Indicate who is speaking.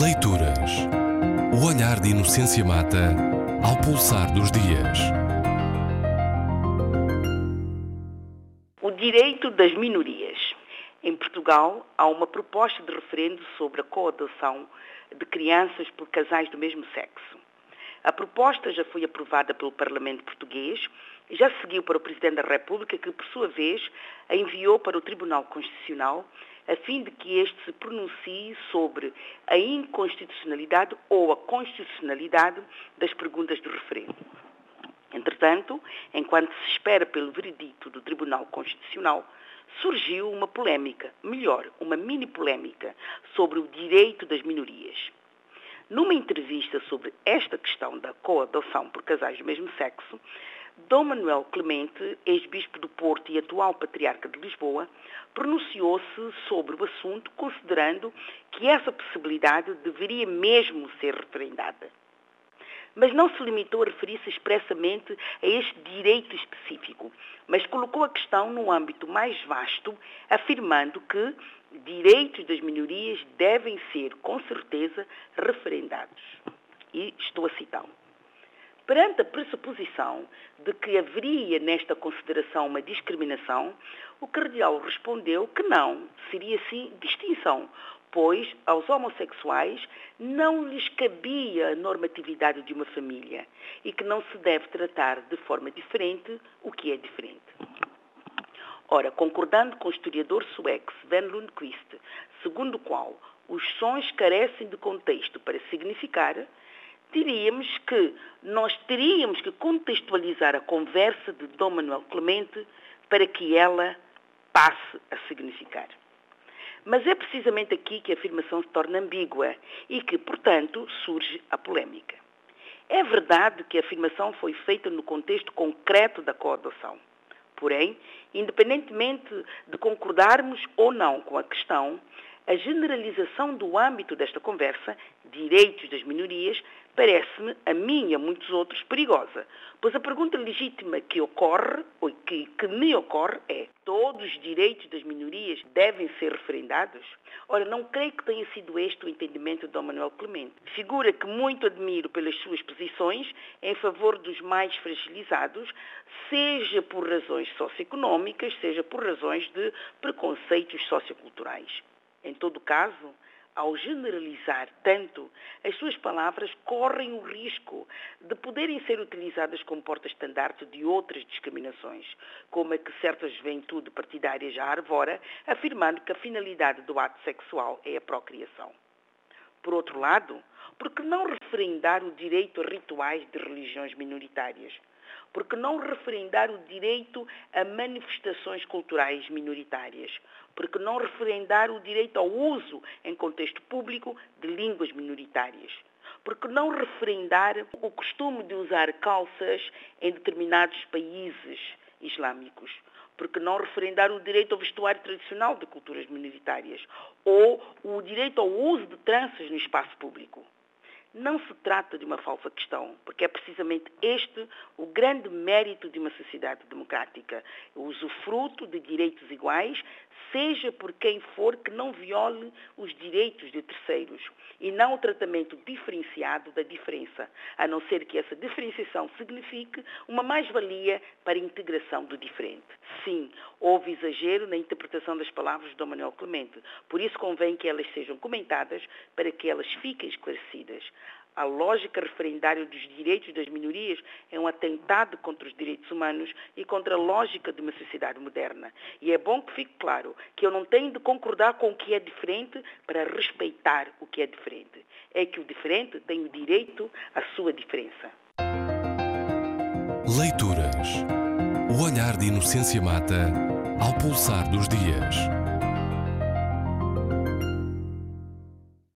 Speaker 1: Leituras. O olhar de Inocência Mata ao pulsar dos dias.
Speaker 2: O direito das minorias. Em Portugal, há uma proposta de referendo sobre a coadoção de crianças por casais do mesmo sexo. A proposta já foi aprovada pelo Parlamento Português e já seguiu para o Presidente da República, que, por sua vez, a enviou para o Tribunal Constitucional a fim de que este se pronuncie sobre a inconstitucionalidade ou a constitucionalidade das perguntas do referendo. Entretanto, enquanto se espera pelo veredito do Tribunal Constitucional, surgiu uma polémica, melhor, uma mini polémica, sobre o direito das minorias. Numa entrevista sobre esta questão da coadoção por casais do mesmo sexo, Dom Manuel Clemente, ex-bispo do Porto e atual patriarca de Lisboa, pronunciou-se sobre o assunto, considerando que essa possibilidade deveria mesmo ser referendada. Mas não se limitou a referir-se expressamente a este direito específico, mas colocou a questão num âmbito mais vasto, afirmando que direitos das minorias devem ser, com certeza, referendados. E estou a citá-lo. Perante a pressuposição de que haveria nesta consideração uma discriminação, o cardeal respondeu que não, seria sim distinção, pois aos homossexuais não lhes cabia a normatividade de uma família e que não se deve tratar de forma diferente o que é diferente. Ora, concordando com o historiador sueco Sven Lundquist, segundo o qual os sons carecem de contexto para significar, diríamos que nós teríamos que contextualizar a conversa de Dom Manuel Clemente para que ela passe a significar. Mas é precisamente aqui que a afirmação se torna ambígua e que, portanto, surge a polémica. É verdade que a afirmação foi feita no contexto concreto da coadoção. Porém, independentemente de concordarmos ou não com a questão, a generalização do âmbito desta conversa, direitos das minorias, parece-me, a mim e a muitos outros, perigosa. Pois a pergunta legítima que ocorre, ou que, que me ocorre, é: todos os direitos das minorias devem ser referendados? Ora, não creio que tenha sido este o entendimento de Dom Manuel Clemente. Figura que muito admiro pelas suas posições em favor dos mais fragilizados, seja por razões socioeconómicas, seja por razões de preconceitos socioculturais. Em todo caso, ao generalizar tanto, as suas palavras correm o risco de poderem ser utilizadas como porta-estandarte de outras discriminações, como a que certa juventude partidária já arvora, afirmando que a finalidade do ato sexual é a procriação. Por outro lado, por que não referendar o direito a rituais de religiões minoritárias? Por que não referendar o direito a manifestações culturais minoritárias? Por que não referendar o direito ao uso em contexto público de línguas minoritárias? Por que não referendar o costume de usar calças em determinados países islâmicos? Por que não referendar o direito ao vestuário tradicional de culturas minoritárias? Ou o direito ao uso de tranças no espaço público? Não se trata de uma falsa questão, porque é precisamente este o grande mérito de uma sociedade democrática, o usufruto de direitos iguais, seja por quem for que não viole os direitos de terceiros e não o tratamento diferenciado da diferença, a não ser que essa diferenciação signifique uma mais-valia para a integração do diferente. Sim, houve exagero na interpretação das palavras de Manuel Clemente, por isso convém que elas sejam comentadas para que elas fiquem esclarecidas. A lógica referendária dos direitos das minorias atentado contra os direitos humanos e contra a lógica de uma sociedade moderna. E é bom que fique claro que eu não tenho de concordar com o que é diferente para respeitar o que é diferente. É que o diferente tem o direito à sua diferença.
Speaker 1: Leituras. O olhar de Inocência Mata ao pulsar dos dias.